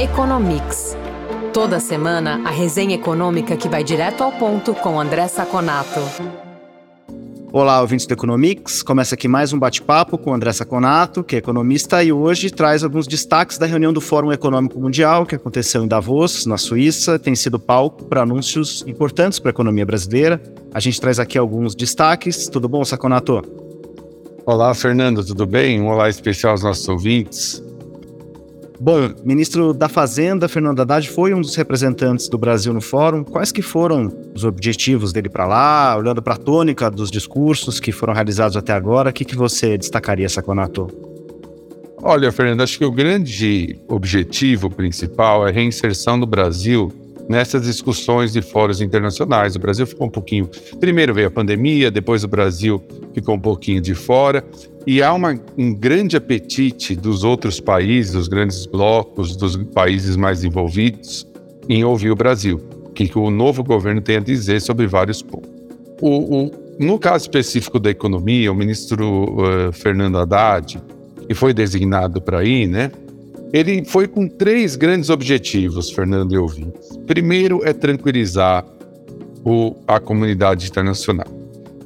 Economics. Toda semana, a resenha econômica que vai direto ao ponto com André Saconato. Olá, ouvintes do Economics. Começa aqui mais um bate-papo com André Saconato, que é economista, e hoje traz alguns destaques da reunião do Fórum Econômico Mundial, que aconteceu em Davos, na Suíça. Tem sido palco para anúncios importantes para a economia brasileira. A gente traz aqui alguns destaques. Tudo bom, Saconato? Olá, Fernando, tudo bem? Um olá especial aos nossos ouvintes. Bom, ministro da Fazenda, Fernando Haddad, foi um dos representantes do Brasil no fórum. Quais que foram os objetivos dele para lá, olhando para a tônica dos discursos que foram realizados até agora? O que, que você destacaria, Saconato? Olha, Fernando, acho que o grande objetivo principal é a reinserção do Brasil nessas discussões de fóruns internacionais. O Brasil ficou um pouquinho. Primeiro veio a pandemia, depois o Brasil ficou um pouquinho de fora. E há uma, um grande apetite dos outros países, dos grandes blocos, dos países mais envolvidos, em ouvir o Brasil. O que, que o novo governo tem a dizer sobre vários pontos. O, o, no caso específico da economia, o ministro uh, Fernando Haddad, que foi designado para ir, né? Ele foi com três grandes objetivos, Fernando e ouvintes. Primeiro é tranquilizar o, a comunidade internacional,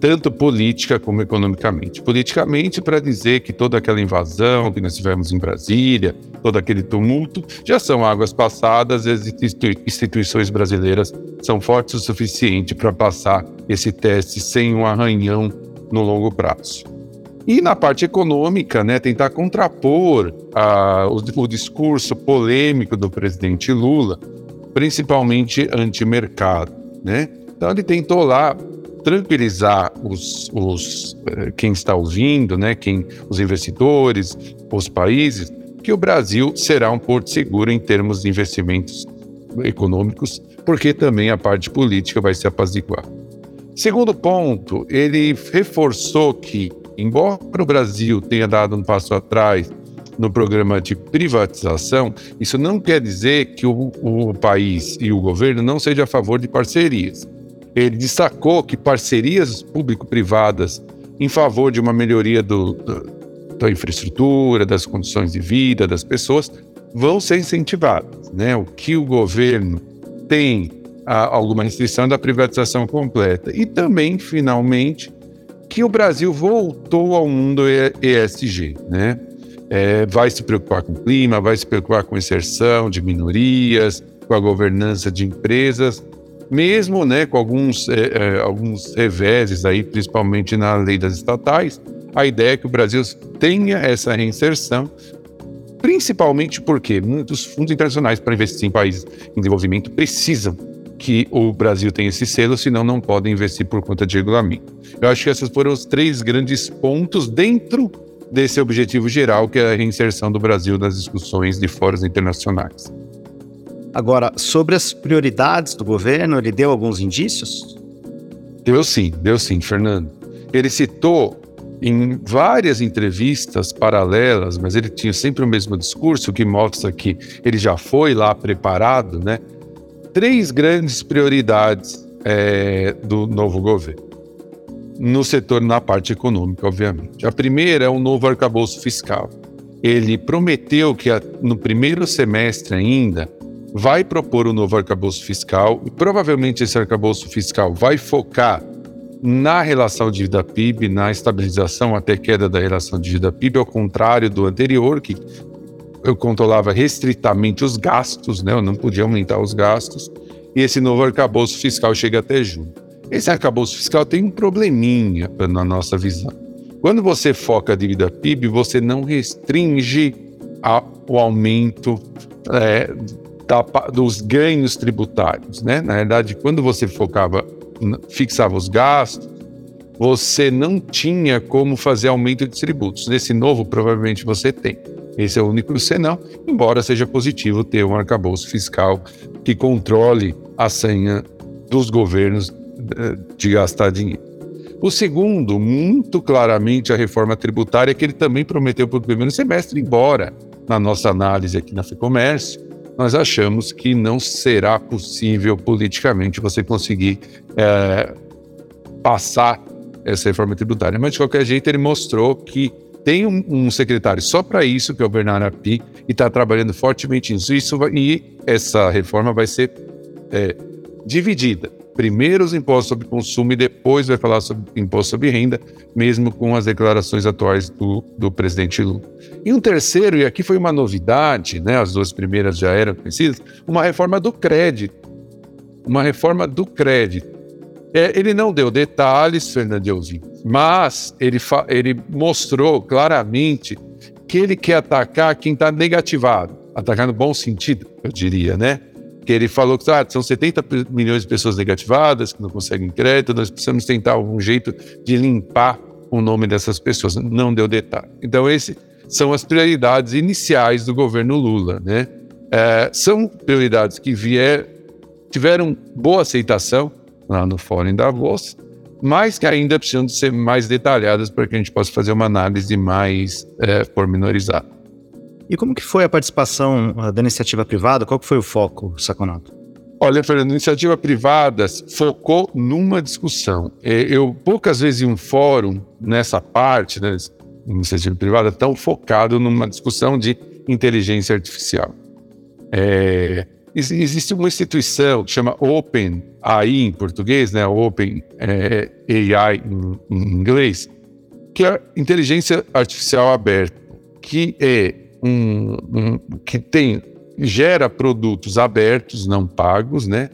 tanto política como economicamente. Politicamente, para dizer que toda aquela invasão que nós tivemos em Brasília, todo aquele tumulto, já são águas passadas as instituições brasileiras são fortes o suficiente para passar esse teste sem um arranhão no longo prazo. E na parte econômica, né, tentar contrapor a, o, o discurso polêmico do presidente Lula, principalmente anti-mercado. Né? Então ele tentou lá tranquilizar os, os, eh, quem está ouvindo, né, quem, os investidores, os países, que o Brasil será um porto seguro em termos de investimentos econômicos, porque também a parte política vai se apaziguar. Segundo ponto, ele reforçou que Embora o Brasil tenha dado um passo atrás no programa de privatização, isso não quer dizer que o, o país e o governo não sejam a favor de parcerias. Ele destacou que parcerias público-privadas em favor de uma melhoria do, do, da infraestrutura, das condições de vida das pessoas, vão ser incentivadas. Né? O que o governo tem a, alguma restrição da privatização completa. E também, finalmente, que o Brasil voltou ao mundo ESG, né? É, vai se preocupar com o clima, vai se preocupar com inserção de minorias, com a governança de empresas, mesmo né, com alguns, é, é, alguns reveses aí, principalmente na lei das estatais, a ideia é que o Brasil tenha essa reinserção, principalmente porque muitos fundos internacionais para investir em países em desenvolvimento precisam que o Brasil tem esse selo, senão não podem investir por conta de regulamento. Eu acho que esses foram os três grandes pontos dentro desse objetivo geral, que é a reinserção do Brasil nas discussões de fóruns internacionais. Agora, sobre as prioridades do governo, ele deu alguns indícios? Deu sim, deu sim, Fernando. Ele citou em várias entrevistas paralelas, mas ele tinha sempre o mesmo discurso, que mostra que ele já foi lá preparado, né? três grandes prioridades é, do novo governo. No setor, na parte econômica, obviamente. A primeira é o novo arcabouço fiscal. Ele prometeu que no primeiro semestre ainda vai propor um novo arcabouço fiscal e provavelmente esse arcabouço fiscal vai focar na relação dívida-PIB, na estabilização até queda da relação dívida-PIB, ao contrário do anterior, que eu controlava restritamente os gastos, né? Eu não podia aumentar os gastos. E esse novo arcabouço fiscal chega até junho. Esse arcabouço fiscal tem um probleminha na nossa visão. Quando você foca a dívida PIB, você não restringe a, o aumento é, da, dos ganhos tributários, né? Na verdade, quando você focava, fixava os gastos, você não tinha como fazer aumento de tributos. Nesse novo, provavelmente você tem. Esse é o único senão, embora seja positivo ter um arcabouço fiscal que controle a senha dos governos eh, de gastar dinheiro. O segundo, muito claramente, a reforma tributária, que ele também prometeu para o primeiro semestre, embora na nossa análise aqui na FEComércio, nós achamos que não será possível politicamente você conseguir é, passar essa reforma tributária. Mas, de qualquer jeito, ele mostrou que tem um, um secretário só para isso, que é o Bernardo Api, e está trabalhando fortemente nisso. Isso vai, e essa reforma vai ser é, dividida. Primeiro os impostos sobre consumo e depois vai falar sobre imposto sobre renda, mesmo com as declarações atuais do, do presidente Lula. E um terceiro, e aqui foi uma novidade, né, as duas primeiras já eram conhecidas, uma reforma do crédito. Uma reforma do crédito. É, ele não deu detalhes, Fernando mas ele, ele mostrou claramente que ele quer atacar quem está negativado. Atacar no bom sentido, eu diria, né? Que ele falou que ah, são 70 milhões de pessoas negativadas que não conseguem crédito, nós precisamos tentar algum jeito de limpar o nome dessas pessoas. Não deu detalhe. Então, esses são as prioridades iniciais do governo Lula. Né? É, são prioridades que vier, tiveram boa aceitação lá no Fórum da Voz, mas que ainda precisam de ser mais detalhadas para que a gente possa fazer uma análise mais é, pormenorizada. E como que foi a participação uh, da iniciativa privada? Qual que foi o foco, Saconato? Olha, Fernando, a iniciativa privada focou numa discussão. É, eu poucas vezes em um fórum, nessa parte, né, iniciativa privada, tão focado numa discussão de inteligência artificial. É, existe uma instituição que chama Open AI em português, né, Open é, AI em, em inglês, que é inteligência artificial aberta, que é um, um, que tem gera produtos abertos, não pagos, né?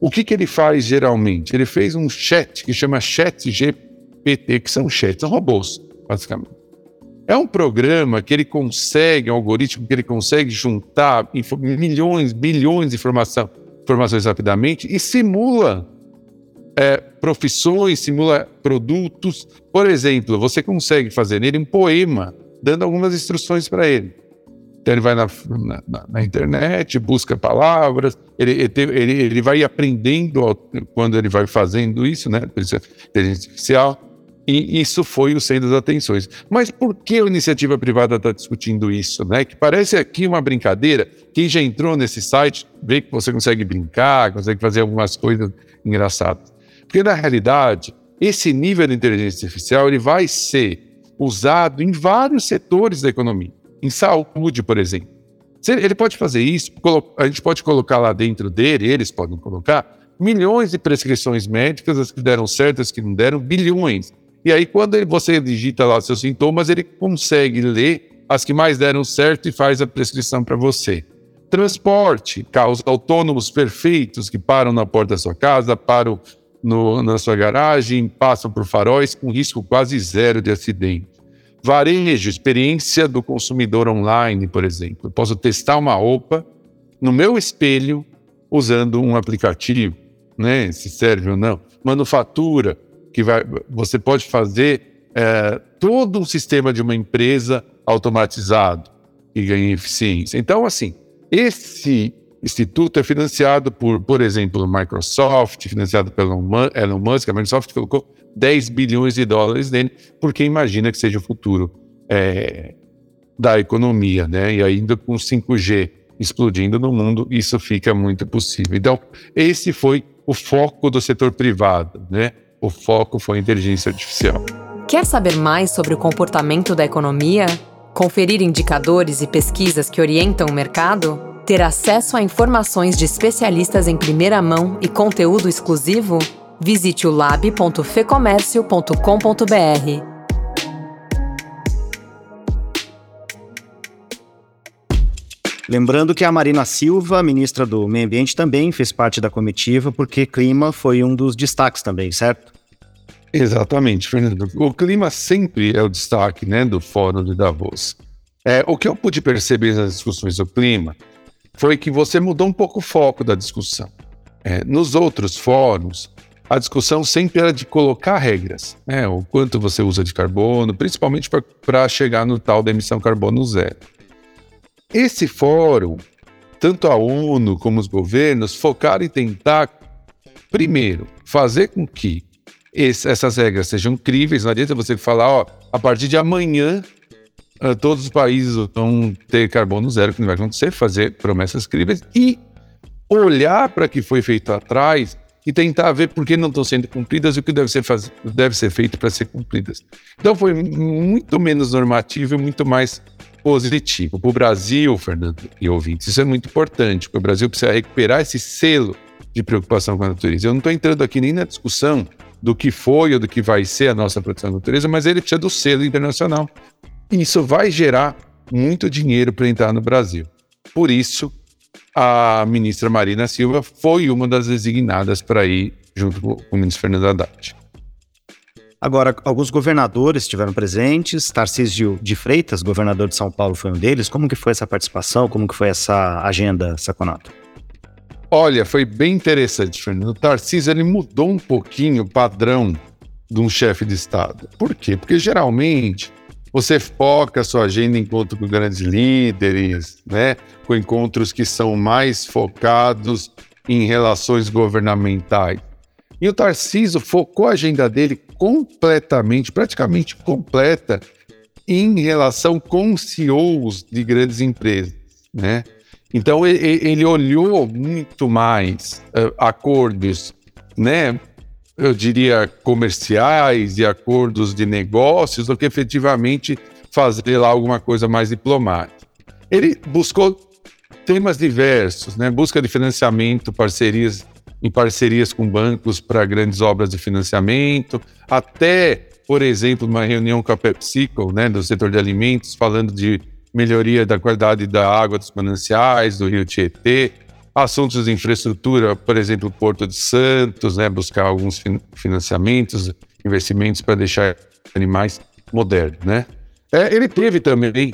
O que, que ele faz geralmente? Ele fez um chat que chama Chat GPT, que são chats, são robôs, basicamente. É um programa que ele consegue, um algoritmo que ele consegue juntar milhões, bilhões de informação, informações rapidamente e simula é, profissões, simula produtos. Por exemplo, você consegue fazer nele um poema, dando algumas instruções para ele. Então ele vai na, na, na internet, busca palavras, ele, ele, ele vai aprendendo quando ele vai fazendo isso, né? Inteligência artificial. E isso foi o centro das atenções. Mas por que a iniciativa privada está discutindo isso? Né? Que parece aqui uma brincadeira. Quem já entrou nesse site vê que você consegue brincar, consegue fazer algumas coisas engraçadas. Porque na realidade, esse nível de inteligência artificial ele vai ser usado em vários setores da economia em saúde, por exemplo. Ele pode fazer isso, a gente pode colocar lá dentro dele, eles podem colocar, milhões de prescrições médicas, as que deram certo, as que não deram, bilhões. E aí, quando você digita lá seus sintomas, ele consegue ler as que mais deram certo e faz a prescrição para você. Transporte, carros autônomos perfeitos que param na porta da sua casa, param no, na sua garagem, passam por faróis com risco quase zero de acidente. Varejo, experiência do consumidor online, por exemplo. Eu posso testar uma roupa no meu espelho usando um aplicativo, né? Se serve ou não. Manufatura, que vai, você pode fazer é, todo um sistema de uma empresa automatizado e ganha eficiência. Então, assim, esse instituto é financiado por, por exemplo, Microsoft, financiado pelo Elon Musk. A Microsoft colocou 10 bilhões de dólares nele, porque imagina que seja o futuro é, da economia, né? E ainda com 5G explodindo no mundo, isso fica muito possível. Então, esse foi o foco do setor privado, né? O foco foi a inteligência artificial. Quer saber mais sobre o comportamento da economia? Conferir indicadores e pesquisas que orientam o mercado? Ter acesso a informações de especialistas em primeira mão e conteúdo exclusivo? Visite o lab.fecomércio.com.br. Lembrando que a Marina Silva, ministra do Meio Ambiente, também fez parte da comitiva, porque clima foi um dos destaques também, certo? Exatamente, Fernando. O clima sempre é o destaque né, do Fórum de Davos. É, o que eu pude perceber nas discussões do clima foi que você mudou um pouco o foco da discussão. É, nos outros fóruns, a discussão sempre era de colocar regras, né? O quanto você usa de carbono, principalmente para chegar no tal da emissão carbono zero. Esse fórum, tanto a ONU como os governos, focaram em tentar, primeiro, fazer com que esse, essas regras sejam críveis. Não adianta você falar, ó, a partir de amanhã todos os países vão ter carbono zero, que não vai acontecer, fazer promessas críveis e olhar para o que foi feito atrás e tentar ver por que não estão sendo cumpridas e o que deve ser, faz... deve ser feito para ser cumpridas. Então foi muito menos normativo e muito mais positivo. Para o Brasil, Fernando e ouvintes, isso é muito importante, porque o Brasil precisa recuperar esse selo de preocupação com a natureza. Eu não estou entrando aqui nem na discussão do que foi ou do que vai ser a nossa proteção da natureza, mas ele precisa do selo internacional. Isso vai gerar muito dinheiro para entrar no Brasil. Por isso, a ministra Marina Silva foi uma das designadas para ir junto com o ministro Fernando Haddad. Agora, alguns governadores estiveram presentes, Tarcísio de Freitas, governador de São Paulo, foi um deles. Como que foi essa participação? Como que foi essa agenda, Saconato? Olha, foi bem interessante, Fernando. O Tarcísio ele mudou um pouquinho o padrão de um chefe de Estado. Por quê? Porque geralmente você foca a sua agenda em encontro com grandes líderes, né? com encontros que são mais focados em relações governamentais. E o Tarcísio focou a agenda dele completamente, praticamente completa, em relação com CEOs de grandes empresas, né? Então ele, ele olhou muito mais uh, acordos, né? Eu diria, comerciais e acordos de negócios do que efetivamente fazer lá alguma coisa mais diplomática. Ele buscou temas diversos, né? busca de financiamento, parcerias em parcerias com bancos para grandes obras de financiamento, até, por exemplo, uma reunião com a PepsiCo, né, do setor de alimentos, falando de melhoria da qualidade da água dos mananciais, do rio Tietê, assuntos de infraestrutura, por exemplo, o Porto de Santos, né, buscar alguns financiamentos, investimentos para deixar animais modernos, né? É, ele teve também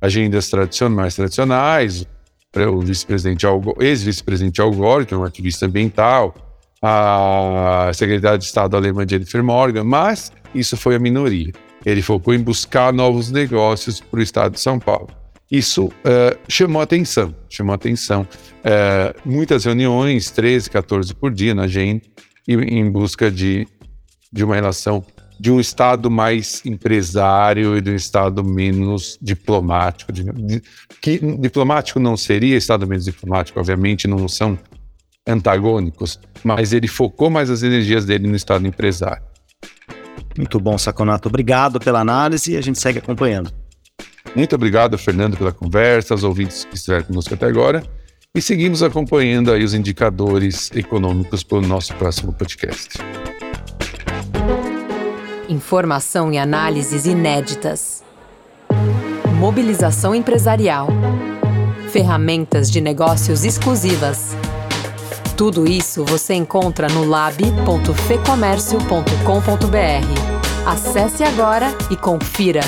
agendas tradicionais, tradicionais, o vice-presidente ex-vice-presidente Al Gore, que é um ativista ambiental, a secretária de Estado alemã Jennifer Morgan, mas isso foi a minoria. Ele focou em buscar novos negócios para o Estado de São Paulo. Isso uh, chamou atenção, chamou atenção. Uh, muitas reuniões, 13, 14 por dia na agenda, em busca de, de uma relação de um Estado mais empresário e de um Estado menos diplomático. De, de, que diplomático não seria, Estado menos diplomático, obviamente, não são antagônicos, mas ele focou mais as energias dele no Estado empresário. Muito bom, Saconato. Obrigado pela análise e a gente segue acompanhando. Muito obrigado, Fernando, pela conversa, aos ouvintes que estiveram conosco até agora. E seguimos acompanhando aí os indicadores econômicos para o nosso próximo podcast. Informação e análises inéditas. Mobilização empresarial. Ferramentas de negócios exclusivas. Tudo isso você encontra no lab.fecomércio.com.br. Acesse agora e confira.